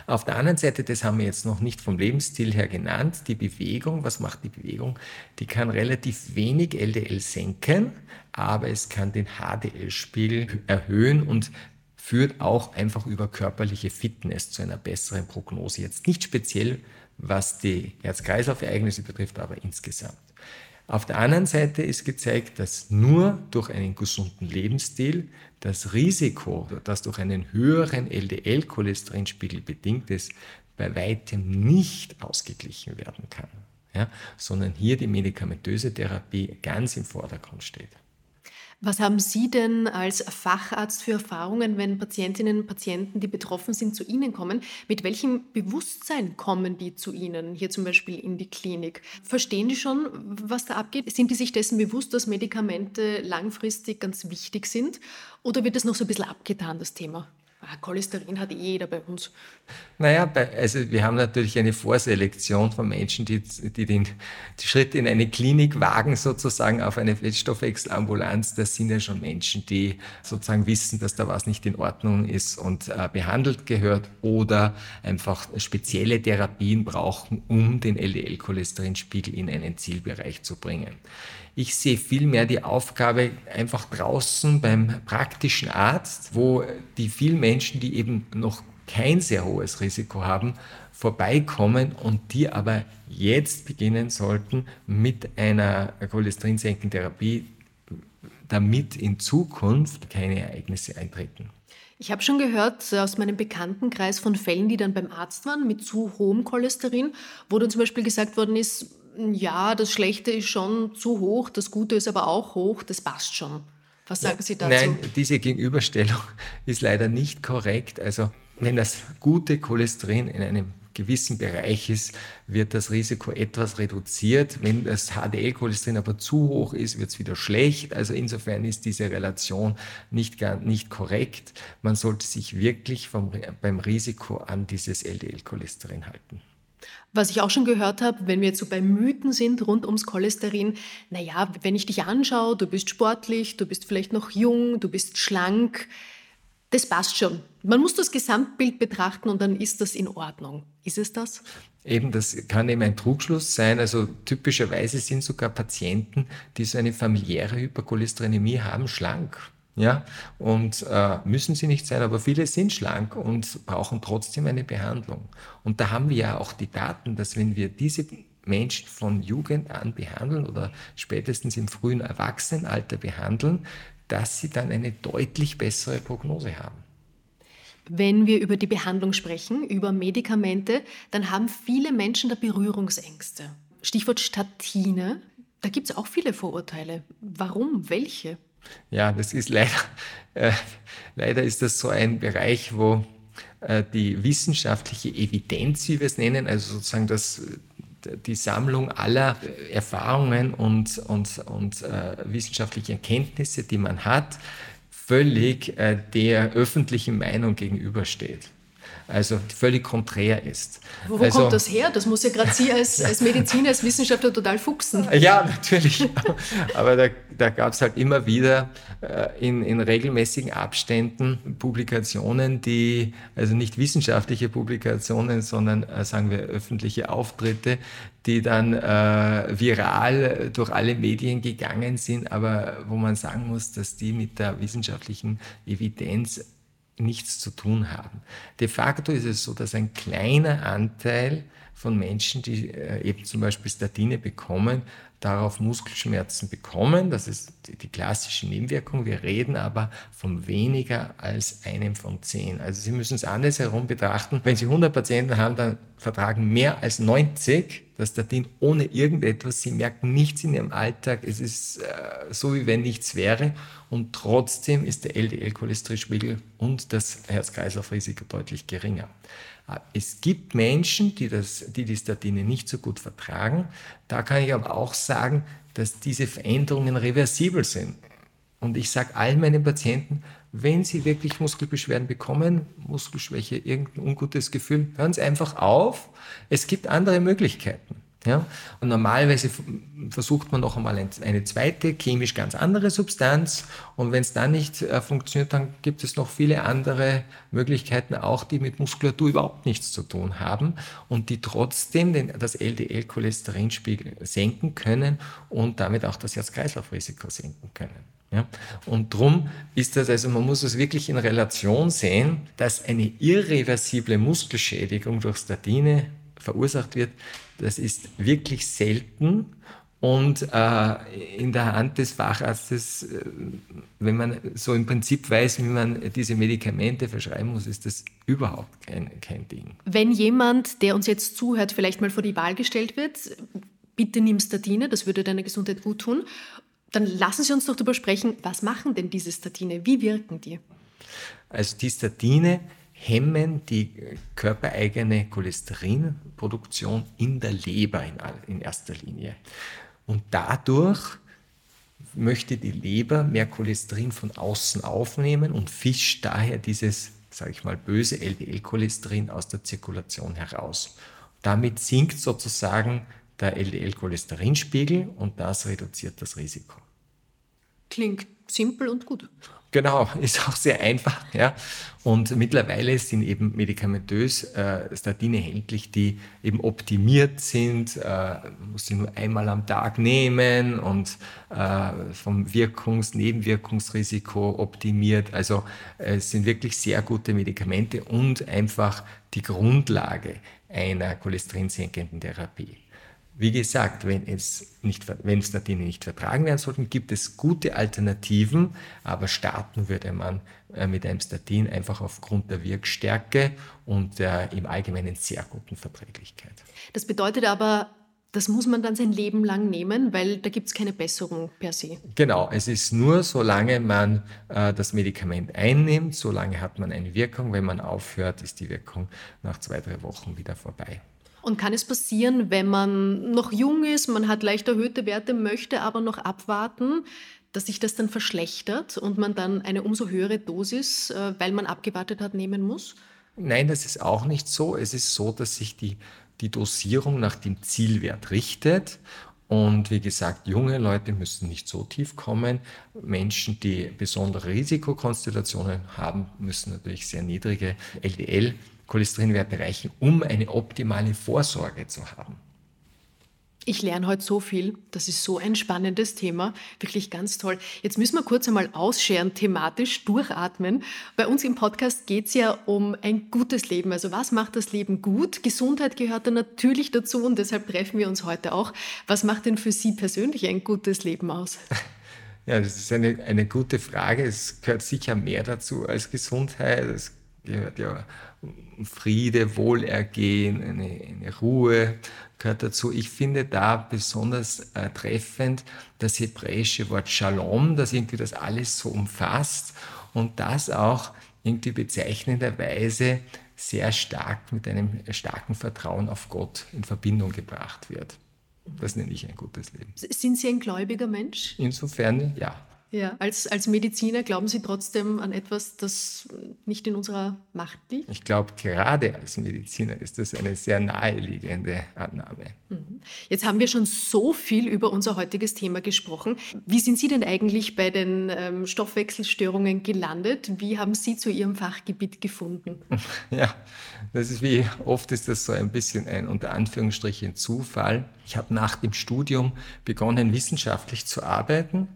Auf der anderen Seite, das haben wir jetzt noch nicht vom Lebensstil her genannt, die Bewegung. Was macht die Bewegung? Die kann relativ wenig LDL senken, aber es kann den HDL-Spiegel erhöhen und führt auch einfach über körperliche Fitness zu einer besseren Prognose. Jetzt nicht speziell, was die Herz-Kreislauf-Ereignisse betrifft, aber insgesamt. Auf der anderen Seite ist gezeigt, dass nur durch einen gesunden Lebensstil das Risiko, das durch einen höheren LDL-Cholesterinspiegel bedingt ist, bei weitem nicht ausgeglichen werden kann, ja, sondern hier die medikamentöse Therapie ganz im Vordergrund steht. Was haben Sie denn als Facharzt für Erfahrungen, wenn Patientinnen und Patienten, die betroffen sind, zu Ihnen kommen? Mit welchem Bewusstsein kommen die zu Ihnen, hier zum Beispiel in die Klinik? Verstehen die schon, was da abgeht? Sind die sich dessen bewusst, dass Medikamente langfristig ganz wichtig sind? Oder wird das noch so ein bisschen abgetan, das Thema? Ah, Cholesterin hat jeder bei uns. Naja, bei, also wir haben natürlich eine Vorselektion von Menschen, die, die den Schritt in eine Klinik wagen, sozusagen auf eine Fettstoffwechselambulanz. Das sind ja schon Menschen, die sozusagen wissen, dass da was nicht in Ordnung ist und äh, behandelt gehört oder einfach spezielle Therapien brauchen, um den LDL-Cholesterinspiegel in einen Zielbereich zu bringen. Ich sehe vielmehr die Aufgabe einfach draußen beim praktischen Arzt, wo die vielen Menschen, die eben noch kein sehr hohes Risiko haben, vorbeikommen und die aber jetzt beginnen sollten mit einer cholesterinsenkenden Therapie, damit in Zukunft keine Ereignisse eintreten. Ich habe schon gehört aus meinem Bekanntenkreis von Fällen, die dann beim Arzt waren mit zu hohem Cholesterin, wo dann zum Beispiel gesagt worden ist, ja, das Schlechte ist schon zu hoch, das Gute ist aber auch hoch, das passt schon. Was sagen Sie dazu? Nein, diese Gegenüberstellung ist leider nicht korrekt. Also wenn das gute Cholesterin in einem gewissen Bereich ist, wird das Risiko etwas reduziert. Wenn das HDL-Cholesterin aber zu hoch ist, wird es wieder schlecht. Also insofern ist diese Relation nicht, nicht korrekt. Man sollte sich wirklich vom, beim Risiko an dieses LDL-Cholesterin halten. Was ich auch schon gehört habe, wenn wir jetzt so bei Mythen sind rund ums Cholesterin, naja, wenn ich dich anschaue, du bist sportlich, du bist vielleicht noch jung, du bist schlank, das passt schon. Man muss das Gesamtbild betrachten und dann ist das in Ordnung. Ist es das? Eben, das kann eben ein Trugschluss sein. Also typischerweise sind sogar Patienten, die so eine familiäre Hypercholesterinämie haben, schlank. Ja, und äh, müssen sie nicht sein, aber viele sind schlank und brauchen trotzdem eine Behandlung. Und da haben wir ja auch die Daten, dass wenn wir diese Menschen von Jugend an behandeln oder spätestens im frühen Erwachsenenalter behandeln, dass sie dann eine deutlich bessere Prognose haben. Wenn wir über die Behandlung sprechen, über Medikamente, dann haben viele Menschen da Berührungsängste. Stichwort Statine, da gibt es auch viele Vorurteile. Warum? Welche? Ja, das ist leider, äh, leider ist das so ein Bereich, wo äh, die wissenschaftliche Evidenz, wie wir es nennen, also sozusagen das, die Sammlung aller Erfahrungen und, und, und äh, wissenschaftliche Erkenntnisse, die man hat, völlig äh, der öffentlichen Meinung gegenübersteht also völlig konträr ist. Wo, wo also, kommt das her? Das muss ja gerade Sie als, als Mediziner, als Wissenschaftler total fuchsen. Ja, natürlich. Aber da, da gab es halt immer wieder äh, in, in regelmäßigen Abständen Publikationen, die, also nicht wissenschaftliche Publikationen, sondern äh, sagen wir öffentliche Auftritte, die dann äh, viral durch alle Medien gegangen sind, aber wo man sagen muss, dass die mit der wissenschaftlichen Evidenz nichts zu tun haben. De facto ist es so, dass ein kleiner Anteil von Menschen, die äh, eben zum Beispiel Statine bekommen, darauf Muskelschmerzen bekommen. Das ist die klassische Nebenwirkung. Wir reden aber von weniger als einem von zehn. Also Sie müssen es andersherum betrachten. Wenn Sie 100 Patienten haben, dann vertragen mehr als 90 das Statin ohne irgendetwas. Sie merken nichts in Ihrem Alltag. Es ist äh, so, wie wenn nichts wäre. Und trotzdem ist der LDL-Cholesterinspiegel und das Herz-Kreislauf-Risiko deutlich geringer. Es gibt Menschen, die, das, die die Statine nicht so gut vertragen. Da kann ich aber auch sagen, dass diese Veränderungen reversibel sind. Und ich sage allen meinen Patienten, wenn sie wirklich Muskelbeschwerden bekommen, Muskelschwäche, irgendein ungutes Gefühl, hören Sie einfach auf. Es gibt andere Möglichkeiten. Ja? Und normalerweise versucht man noch einmal eine zweite, chemisch ganz andere Substanz. Und wenn es dann nicht äh, funktioniert, dann gibt es noch viele andere Möglichkeiten, auch die mit Muskulatur überhaupt nichts zu tun haben und die trotzdem den, das LDL-Cholesterinspiegel senken können und damit auch das Herz-Kreislauf-Risiko senken können. Ja? Und darum ist das, also man muss es wirklich in Relation sehen, dass eine irreversible Muskelschädigung durch Statine verursacht wird, das ist wirklich selten und äh, in der Hand des Facharztes, äh, wenn man so im Prinzip weiß, wie man diese Medikamente verschreiben muss, ist das überhaupt kein, kein Ding. Wenn jemand, der uns jetzt zuhört, vielleicht mal vor die Wahl gestellt wird, bitte nimm Statine, das würde deiner Gesundheit gut tun, dann lassen Sie uns doch darüber sprechen, was machen denn diese Statine? Wie wirken die? Also die Statine hemmen die körpereigene Cholesterinproduktion in der Leber in, in erster Linie. Und dadurch möchte die Leber mehr Cholesterin von außen aufnehmen und fischt daher dieses, sage ich mal, böse LDL-Cholesterin aus der Zirkulation heraus. Damit sinkt sozusagen der LDL-Cholesterinspiegel und das reduziert das Risiko. Klingt simpel und gut. Genau, ist auch sehr einfach. Ja. Und mittlerweile sind eben medikamentös äh, Statine erhältlich, die eben optimiert sind. Äh, muss sie nur einmal am Tag nehmen und äh, vom Wirkungs-, Nebenwirkungsrisiko optimiert. Also äh, es sind wirklich sehr gute Medikamente und einfach die Grundlage einer cholesterinsenkenden Therapie. Wie gesagt, wenn, es nicht, wenn Statine nicht vertragen werden sollten, gibt es gute Alternativen, aber starten würde man äh, mit einem Statin einfach aufgrund der Wirkstärke und der im Allgemeinen sehr guten Verträglichkeit. Das bedeutet aber, das muss man dann sein Leben lang nehmen, weil da gibt es keine Besserung per se. Genau, es ist nur, solange man äh, das Medikament einnimmt, solange hat man eine Wirkung. Wenn man aufhört, ist die Wirkung nach zwei, drei Wochen wieder vorbei. Und kann es passieren, wenn man noch jung ist, man hat leicht erhöhte Werte, möchte aber noch abwarten, dass sich das dann verschlechtert und man dann eine umso höhere Dosis, äh, weil man abgewartet hat, nehmen muss? Nein, das ist auch nicht so. Es ist so, dass sich die, die Dosierung nach dem Zielwert richtet. Und wie gesagt, junge Leute müssen nicht so tief kommen. Menschen, die besondere Risikokonstellationen haben, müssen natürlich sehr niedrige LDL-Cholesterinwerte erreichen, um eine optimale Vorsorge zu haben. Ich lerne heute so viel. Das ist so ein spannendes Thema. Wirklich ganz toll. Jetzt müssen wir kurz einmal ausscheren, thematisch durchatmen. Bei uns im Podcast geht es ja um ein gutes Leben. Also was macht das Leben gut? Gesundheit gehört da natürlich dazu und deshalb treffen wir uns heute auch. Was macht denn für Sie persönlich ein gutes Leben aus? Ja, das ist eine, eine gute Frage. Es gehört sicher mehr dazu als Gesundheit. Es gehört ja Friede, Wohlergehen, eine, eine Ruhe gehört dazu. Ich finde da besonders äh, treffend das hebräische Wort Shalom, das irgendwie das alles so umfasst und das auch irgendwie bezeichnenderweise sehr stark mit einem starken Vertrauen auf Gott in Verbindung gebracht wird. Das nenne ich ein gutes Leben. Sind Sie ein gläubiger Mensch? Insofern ja. Ja, als, als Mediziner glauben Sie trotzdem an etwas, das nicht in unserer Macht liegt? Ich glaube, gerade als Mediziner ist das eine sehr naheliegende Annahme. Mhm. Jetzt haben wir schon so viel über unser heutiges Thema gesprochen. Wie sind Sie denn eigentlich bei den ähm, Stoffwechselstörungen gelandet? Wie haben Sie zu Ihrem Fachgebiet gefunden? Ja, das ist wie oft ist das so ein bisschen ein unter Anführungsstrichen Zufall. Ich habe nach dem Studium begonnen, wissenschaftlich zu arbeiten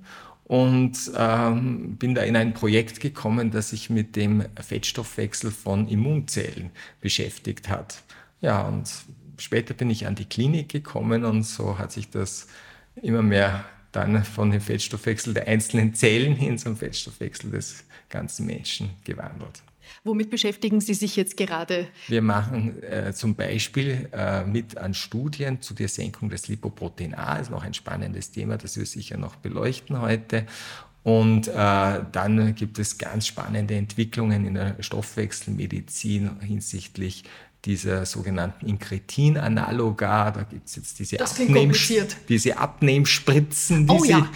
und ähm, bin da in ein Projekt gekommen, das sich mit dem Fettstoffwechsel von Immunzellen beschäftigt hat. Ja, und später bin ich an die Klinik gekommen und so hat sich das immer mehr dann von dem Fettstoffwechsel der einzelnen Zellen hin zum Fettstoffwechsel des ganzen Menschen gewandelt. Womit beschäftigen Sie sich jetzt gerade? Wir machen äh, zum Beispiel äh, mit an Studien zu der Senkung des Lipoprotein A. Das ist noch ein spannendes Thema, das wir sicher noch beleuchten heute. Und äh, dann gibt es ganz spannende Entwicklungen in der Stoffwechselmedizin hinsichtlich dieser sogenannten Inkretin-Analoga. Da gibt es jetzt diese, Abnehm diese Abnehmspritzen, die, oh, sie, ja.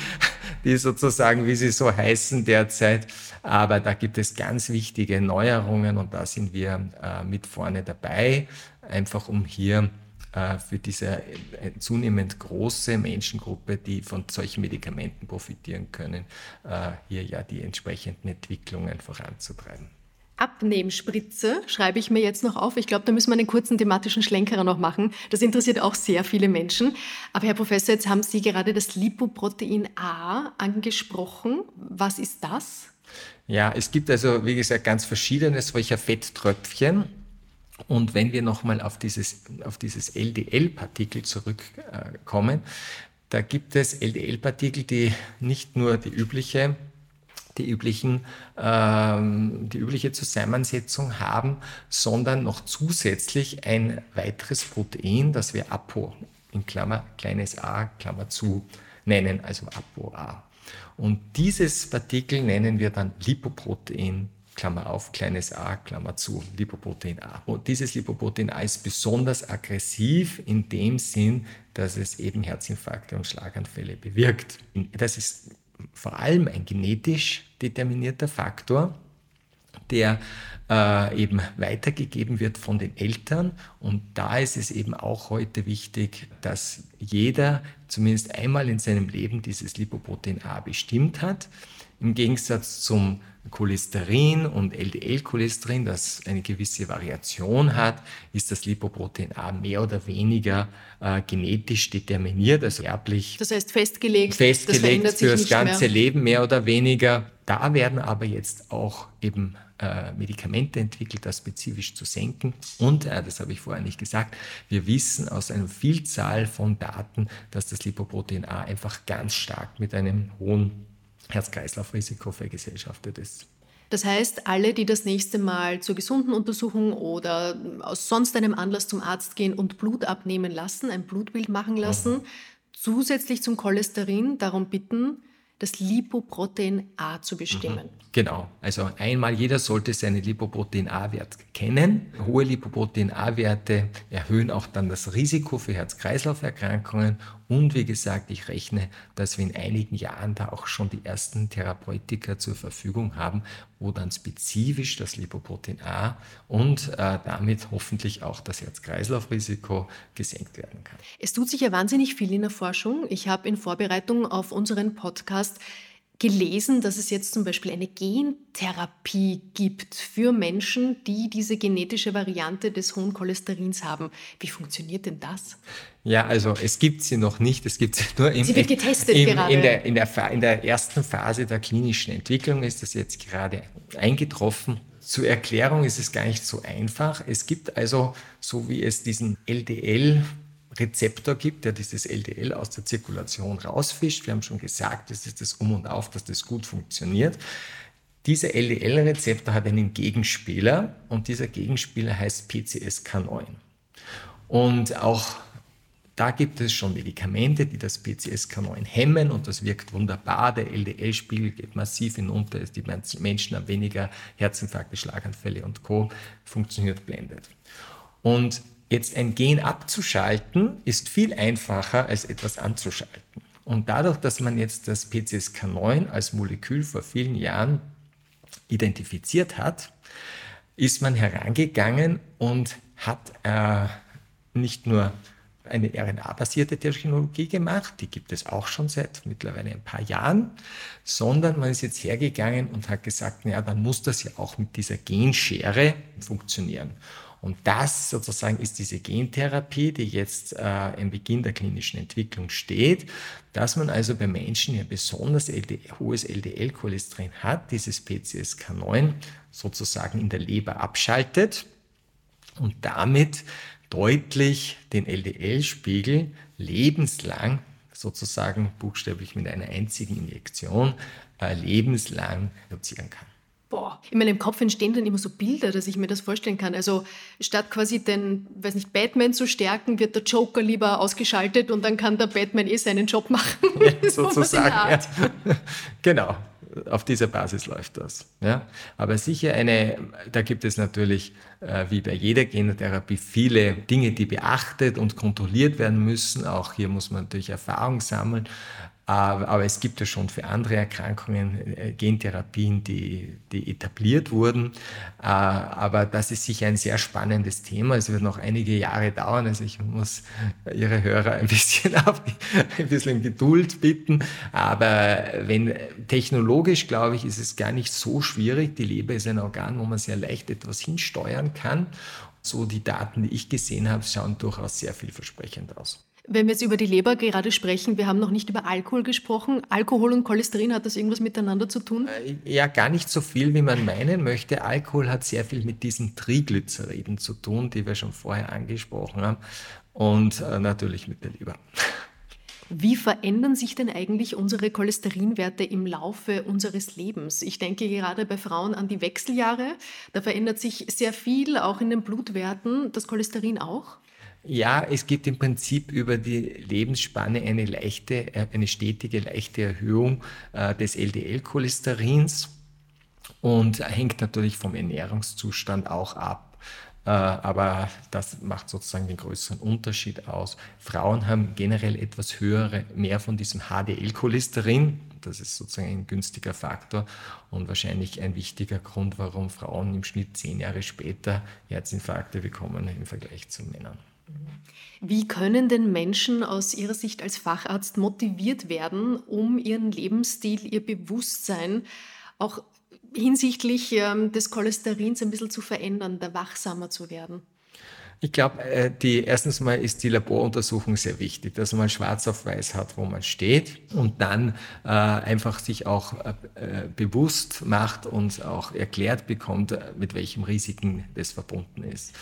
Die sozusagen, wie sie so heißen derzeit. Aber da gibt es ganz wichtige Neuerungen und da sind wir äh, mit vorne dabei, einfach um hier äh, für diese äh, zunehmend große Menschengruppe, die von solchen Medikamenten profitieren können, äh, hier ja die entsprechenden Entwicklungen voranzutreiben. Abnehmspritze schreibe ich mir jetzt noch auf. Ich glaube, da müssen wir einen kurzen thematischen Schlenkerer noch machen. Das interessiert auch sehr viele Menschen. Aber Herr Professor, jetzt haben Sie gerade das Lipoprotein A angesprochen. Was ist das? Ja, es gibt also, wie gesagt, ganz verschiedene solcher Fetttröpfchen. Und wenn wir nochmal auf dieses, auf dieses LDL-Partikel zurückkommen, da gibt es LDL-Partikel, die nicht nur die übliche die, üblichen, ähm, die übliche Zusammensetzung haben, sondern noch zusätzlich ein weiteres Protein, das wir Apo in Klammer kleines a, Klammer zu, nennen, also ApoA. Und dieses Partikel nennen wir dann Lipoprotein, Klammer auf, kleines a, Klammer zu, Lipoprotein A. Und dieses Lipoprotein A ist besonders aggressiv in dem Sinn, dass es eben Herzinfarkte und Schlaganfälle bewirkt. Das ist vor allem ein genetisch determinierter Faktor, der äh, eben weitergegeben wird von den Eltern. Und da ist es eben auch heute wichtig, dass jeder zumindest einmal in seinem Leben dieses Lipoprotein A bestimmt hat. Im Gegensatz zum Cholesterin und LDL-Cholesterin, das eine gewisse Variation hat, ist das Lipoprotein A mehr oder weniger äh, genetisch determiniert, also erblich. Das heißt festgelegt. Festgelegt das für das ganze mehr. Leben mehr oder weniger. Da werden aber jetzt auch eben äh, Medikamente entwickelt, das spezifisch zu senken. Und, äh, das habe ich vorher nicht gesagt, wir wissen aus einer Vielzahl von Daten, dass das Lipoprotein A einfach ganz stark mit einem hohen Herz-Kreislauf-Risiko vergesellschaftet ist. Das heißt, alle, die das nächste Mal zur gesunden Untersuchung oder aus sonst einem Anlass zum Arzt gehen und Blut abnehmen lassen, ein Blutbild machen lassen, mhm. zusätzlich zum Cholesterin darum bitten, das Lipoprotein A zu bestimmen. Mhm. Genau, also einmal jeder sollte seinen Lipoprotein A-Wert kennen. Hohe Lipoprotein A-Werte erhöhen auch dann das Risiko für Herz-Kreislauf-Erkrankungen und wie gesagt, ich rechne, dass wir in einigen Jahren da auch schon die ersten Therapeutika zur Verfügung haben, wo dann spezifisch das Lipoprotein A und äh, damit hoffentlich auch das Herz-Kreislauf-Risiko gesenkt werden kann. Es tut sich ja wahnsinnig viel in der Forschung. Ich habe in Vorbereitung auf unseren Podcast gelesen, dass es jetzt zum Beispiel eine Gentherapie gibt für Menschen, die diese genetische Variante des hohen Cholesterins haben. Wie funktioniert denn das? Ja, also es gibt sie noch nicht, es gibt sie nur im, sie wird getestet im, gerade. In der, in, der, in der ersten Phase der klinischen Entwicklung ist das jetzt gerade eingetroffen. Zur Erklärung ist es gar nicht so einfach. Es gibt also, so wie es diesen LDL Rezeptor gibt, der dieses LDL aus der Zirkulation rausfischt. Wir haben schon gesagt, das ist das Um und Auf, dass das gut funktioniert. Dieser LDL-Rezeptor hat einen Gegenspieler und dieser Gegenspieler heißt PCSK9. Und auch da gibt es schon Medikamente, die das PCSK9 hemmen und das wirkt wunderbar. Der LDL-Spiegel geht massiv hinunter, die Menschen haben weniger Herzinfarkte, Schlaganfälle und Co. funktioniert blendet. Und Jetzt ein Gen abzuschalten ist viel einfacher als etwas anzuschalten. Und dadurch, dass man jetzt das PCSK9 als Molekül vor vielen Jahren identifiziert hat, ist man herangegangen und hat äh, nicht nur eine RNA-basierte Technologie gemacht, die gibt es auch schon seit mittlerweile ein paar Jahren, sondern man ist jetzt hergegangen und hat gesagt, naja, dann muss das ja auch mit dieser Genschere funktionieren. Und das sozusagen ist diese Gentherapie, die jetzt äh, im Beginn der klinischen Entwicklung steht, dass man also bei Menschen, die ein besonders LDL, hohes LDL-Cholesterin hat, dieses PCSK9 sozusagen in der Leber abschaltet und damit deutlich den LDL-Spiegel lebenslang sozusagen buchstäblich mit einer einzigen Injektion äh, lebenslang reduzieren kann boah, in meinem Kopf entstehen dann immer so Bilder, dass ich mir das vorstellen kann. Also statt quasi den, weiß nicht, Batman zu stärken, wird der Joker lieber ausgeschaltet und dann kann der Batman eh seinen Job machen. Ja, sozusagen. Ja. Genau. Auf dieser Basis läuft das. Ja? Aber sicher eine, da gibt es natürlich, äh, wie bei jeder Genotherapie, viele Dinge, die beachtet und kontrolliert werden müssen. Auch hier muss man natürlich Erfahrung sammeln. Aber es gibt ja schon für andere Erkrankungen äh, Gentherapien, die, die etabliert wurden. Äh, aber das ist sicher ein sehr spannendes Thema. Es wird noch einige Jahre dauern. Also ich muss Ihre Hörer ein bisschen auf ein bisschen Geduld bitten. Aber wenn technologisch, glaube ich, ist es gar nicht so schwierig. Die Leber ist ein Organ, wo man sehr leicht etwas hinsteuern kann. So die Daten, die ich gesehen habe, schauen durchaus sehr vielversprechend aus. Wenn wir jetzt über die Leber gerade sprechen, wir haben noch nicht über Alkohol gesprochen. Alkohol und Cholesterin, hat das irgendwas miteinander zu tun? Äh, ja, gar nicht so viel, wie man meinen möchte. Alkohol hat sehr viel mit diesen Triglyceriden zu tun, die wir schon vorher angesprochen haben. Und äh, natürlich mit der Leber. Wie verändern sich denn eigentlich unsere Cholesterinwerte im Laufe unseres Lebens? Ich denke gerade bei Frauen an die Wechseljahre. Da verändert sich sehr viel, auch in den Blutwerten. Das Cholesterin auch? Ja, es gibt im Prinzip über die Lebensspanne eine leichte, äh, eine stetige, leichte Erhöhung äh, des LDL-Cholesterins und hängt natürlich vom Ernährungszustand auch ab. Äh, aber das macht sozusagen den größeren Unterschied aus. Frauen haben generell etwas höhere, mehr von diesem HDL-Cholesterin. Das ist sozusagen ein günstiger Faktor und wahrscheinlich ein wichtiger Grund, warum Frauen im Schnitt zehn Jahre später Herzinfarkte bekommen im Vergleich zu Männern. Wie können denn Menschen aus Ihrer Sicht als Facharzt motiviert werden, um ihren Lebensstil, ihr Bewusstsein auch hinsichtlich ähm, des Cholesterins ein bisschen zu verändern, da wachsamer zu werden? Ich glaube, äh, erstens mal ist die Laboruntersuchung sehr wichtig, dass man schwarz auf weiß hat, wo man steht und dann äh, einfach sich auch äh, äh bewusst macht und auch erklärt bekommt, mit welchen Risiken das verbunden ist.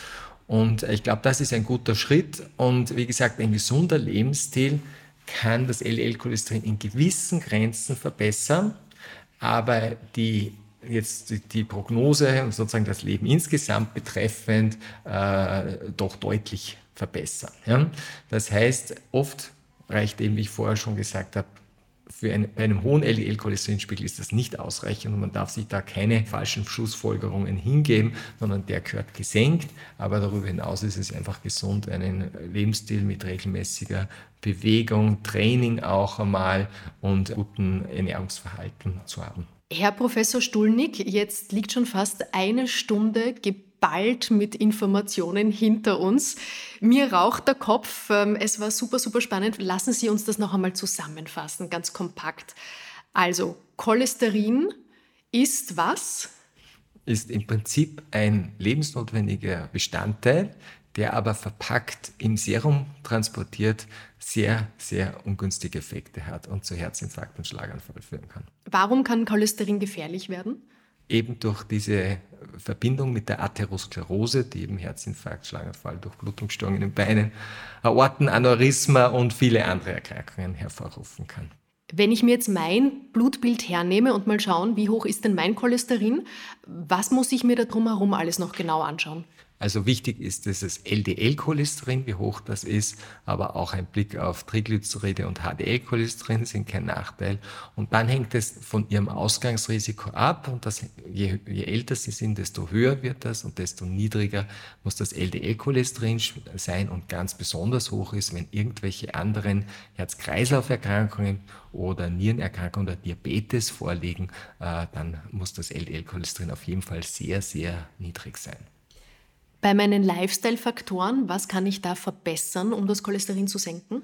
Und ich glaube, das ist ein guter Schritt. Und wie gesagt, ein gesunder Lebensstil kann das LL-Cholesterin in gewissen Grenzen verbessern. Aber die jetzt die Prognose und sozusagen das Leben insgesamt betreffend äh, doch deutlich verbessern. Ja? Das heißt, oft reicht eben, wie ich vorher schon gesagt habe, für ein, bei einem hohen LDL-Cholesterinspiegel ist das nicht ausreichend und man darf sich da keine falschen Schlussfolgerungen hingeben, sondern der gehört gesenkt. Aber darüber hinaus ist es einfach gesund, einen Lebensstil mit regelmäßiger Bewegung, Training auch einmal und guten Ernährungsverhalten zu haben. Herr Professor Stulnik, jetzt liegt schon fast eine Stunde geballt mit Informationen hinter uns. Mir raucht der Kopf. Ähm, es war super, super spannend. Lassen Sie uns das noch einmal zusammenfassen, ganz kompakt. Also, Cholesterin ist was? Ist im Prinzip ein lebensnotwendiger Bestandteil der aber verpackt im Serum transportiert, sehr, sehr ungünstige Effekte hat und zu Herzinfarkt und Schlaganfall führen kann. Warum kann Cholesterin gefährlich werden? Eben durch diese Verbindung mit der Atherosklerose, die eben Herzinfarkt, Schlaganfall, Durchblutungsstörungen in den Beinen, Aortenaneurysma und viele andere Erkrankungen hervorrufen kann. Wenn ich mir jetzt mein Blutbild hernehme und mal schauen, wie hoch ist denn mein Cholesterin, was muss ich mir da drumherum alles noch genau anschauen? Also wichtig ist dieses LDL-Cholesterin, wie hoch das ist, aber auch ein Blick auf Triglyceride und HDL-Cholesterin sind kein Nachteil. Und dann hängt es von ihrem Ausgangsrisiko ab und das, je, je älter sie sind, desto höher wird das und desto niedriger muss das LDL-Cholesterin sein und ganz besonders hoch ist, wenn irgendwelche anderen Herz-Kreislauf-Erkrankungen oder Nierenerkrankungen oder Diabetes vorliegen, äh, dann muss das LDL-Cholesterin auf jeden Fall sehr, sehr niedrig sein. Bei meinen Lifestyle-Faktoren, was kann ich da verbessern, um das Cholesterin zu senken?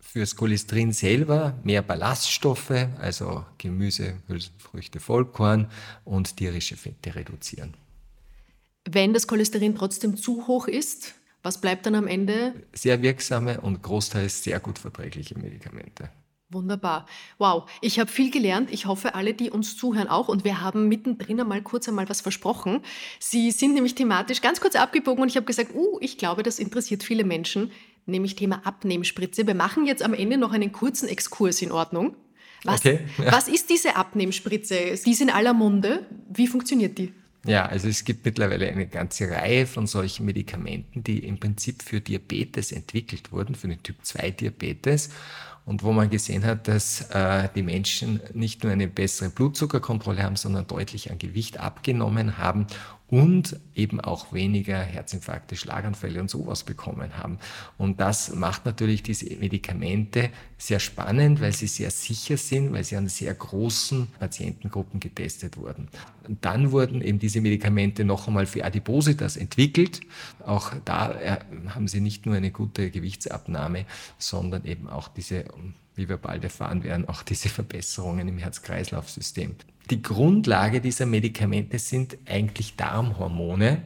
Fürs Cholesterin selber mehr Ballaststoffe, also Gemüse, Hülsenfrüchte, Vollkorn und tierische Fette reduzieren. Wenn das Cholesterin trotzdem zu hoch ist, was bleibt dann am Ende? Sehr wirksame und großteils sehr gut verträgliche Medikamente. Wunderbar. Wow, ich habe viel gelernt. Ich hoffe, alle, die uns zuhören, auch. Und wir haben mittendrin einmal kurz einmal was versprochen. Sie sind nämlich thematisch ganz kurz abgebogen und ich habe gesagt, uh, ich glaube, das interessiert viele Menschen, nämlich Thema Abnehmspritze. Wir machen jetzt am Ende noch einen kurzen Exkurs in Ordnung. Was, okay, ja. was ist diese Abnehmspritze? Die ist in aller Munde. Wie funktioniert die? Ja, also es gibt mittlerweile eine ganze Reihe von solchen Medikamenten, die im Prinzip für Diabetes entwickelt wurden, für den Typ 2 Diabetes und wo man gesehen hat, dass äh, die Menschen nicht nur eine bessere Blutzuckerkontrolle haben, sondern deutlich an Gewicht abgenommen haben und eben auch weniger Herzinfarkte, Schlaganfälle und sowas bekommen haben. Und das macht natürlich diese Medikamente sehr spannend, weil sie sehr sicher sind, weil sie an sehr großen Patientengruppen getestet wurden. Und dann wurden eben diese Medikamente noch einmal für Adipositas entwickelt. Auch da äh, haben sie nicht nur eine gute Gewichtsabnahme, sondern eben auch diese wie wir bald erfahren werden, auch diese Verbesserungen im Herz-Kreislauf-System. Die Grundlage dieser Medikamente sind eigentlich Darmhormone,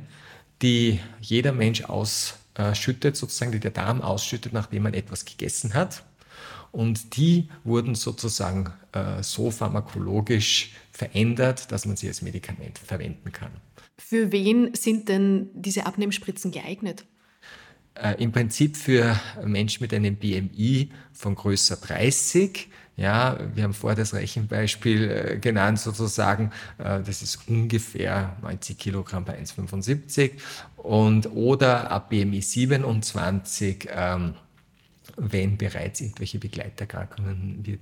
die jeder Mensch ausschüttet, sozusagen, die der Darm ausschüttet, nachdem man etwas gegessen hat. Und die wurden sozusagen äh, so pharmakologisch verändert, dass man sie als Medikament verwenden kann. Für wen sind denn diese Abnehmspritzen geeignet? Äh, Im Prinzip für Menschen mit einem BMI von größer 30 ja, wir haben vorher das Rechenbeispiel äh, genannt sozusagen, äh, das ist ungefähr 90 Kilogramm bei 1,75 und oder ab BMI 27, ähm, wenn bereits irgendwelche Begleiterkrankungen wie,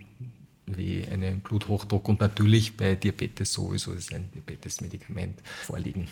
wie einen Bluthochdruck und natürlich bei Diabetes sowieso ist ein Diabetesmedikament vorliegen.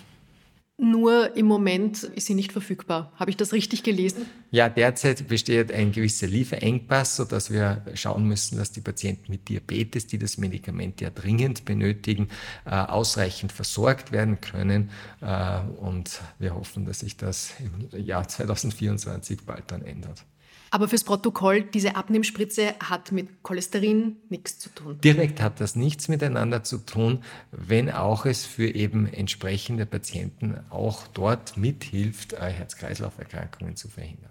Nur im Moment ist sie nicht verfügbar. Habe ich das richtig gelesen? Ja, derzeit besteht ein gewisser Lieferengpass, sodass wir schauen müssen, dass die Patienten mit Diabetes, die das Medikament ja dringend benötigen, äh, ausreichend versorgt werden können. Äh, und wir hoffen, dass sich das im Jahr 2024 bald dann ändert. Aber fürs Protokoll, diese Abnehmspritze hat mit Cholesterin nichts zu tun. Direkt hat das nichts miteinander zu tun, wenn auch es für eben entsprechende Patienten auch dort mithilft, äh, Herz-Kreislauf-Erkrankungen zu verhindern.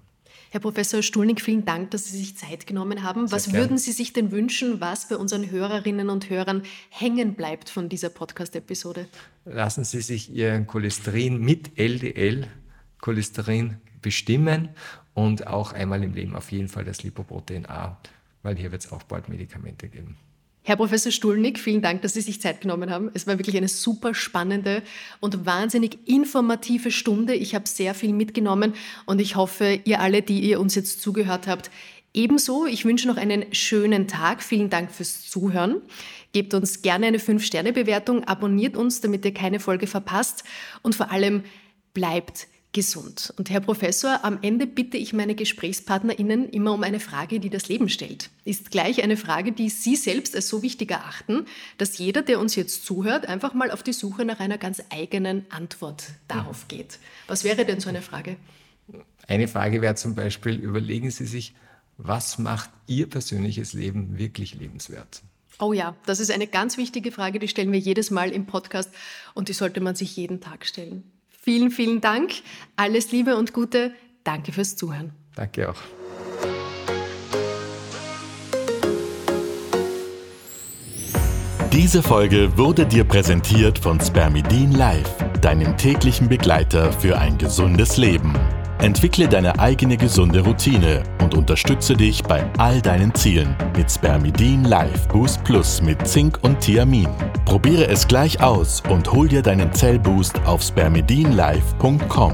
Herr Professor Stulnig, vielen Dank, dass Sie sich Zeit genommen haben. Sehr was gern. würden Sie sich denn wünschen, was bei unseren Hörerinnen und Hörern hängen bleibt von dieser Podcast-Episode? Lassen Sie sich Ihren Cholesterin mit LDL Cholesterin bestimmen und auch einmal im Leben auf jeden Fall das Lipoprotein A, weil hier wird es auch bald Medikamente geben. Herr Professor Stulnik, vielen Dank, dass Sie sich Zeit genommen haben. Es war wirklich eine super spannende und wahnsinnig informative Stunde. Ich habe sehr viel mitgenommen und ich hoffe, ihr alle, die ihr uns jetzt zugehört habt, ebenso. Ich wünsche noch einen schönen Tag. Vielen Dank fürs Zuhören. Gebt uns gerne eine 5-Sterne-Bewertung, abonniert uns, damit ihr keine Folge verpasst und vor allem bleibt gesund. Und Herr Professor, am Ende bitte ich meine GesprächspartnerInnen immer um eine Frage, die das Leben stellt. Ist gleich eine Frage, die Sie selbst als so wichtig erachten, dass jeder, der uns jetzt zuhört, einfach mal auf die Suche nach einer ganz eigenen Antwort darauf geht. Was wäre denn so eine Frage? Eine Frage wäre zum Beispiel, überlegen Sie sich, was macht Ihr persönliches Leben wirklich lebenswert? Oh ja, das ist eine ganz wichtige Frage, die stellen wir jedes Mal im Podcast und die sollte man sich jeden Tag stellen. Vielen, vielen Dank. Alles Liebe und Gute. Danke fürs Zuhören. Danke auch. Diese Folge wurde dir präsentiert von Spermidin Live, deinem täglichen Begleiter für ein gesundes Leben. Entwickle deine eigene gesunde Routine und unterstütze dich bei all deinen Zielen mit Spermidin Live Boost Plus mit Zink und Thiamin. Probiere es gleich aus und hol dir deinen Zellboost auf spermidinlive.com.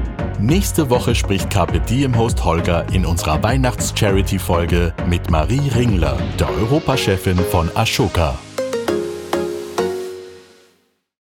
Nächste Woche spricht Carpe Diem Host Holger in unserer Weihnachts-Charity-Folge mit Marie Ringler, der Europachefin von Ashoka.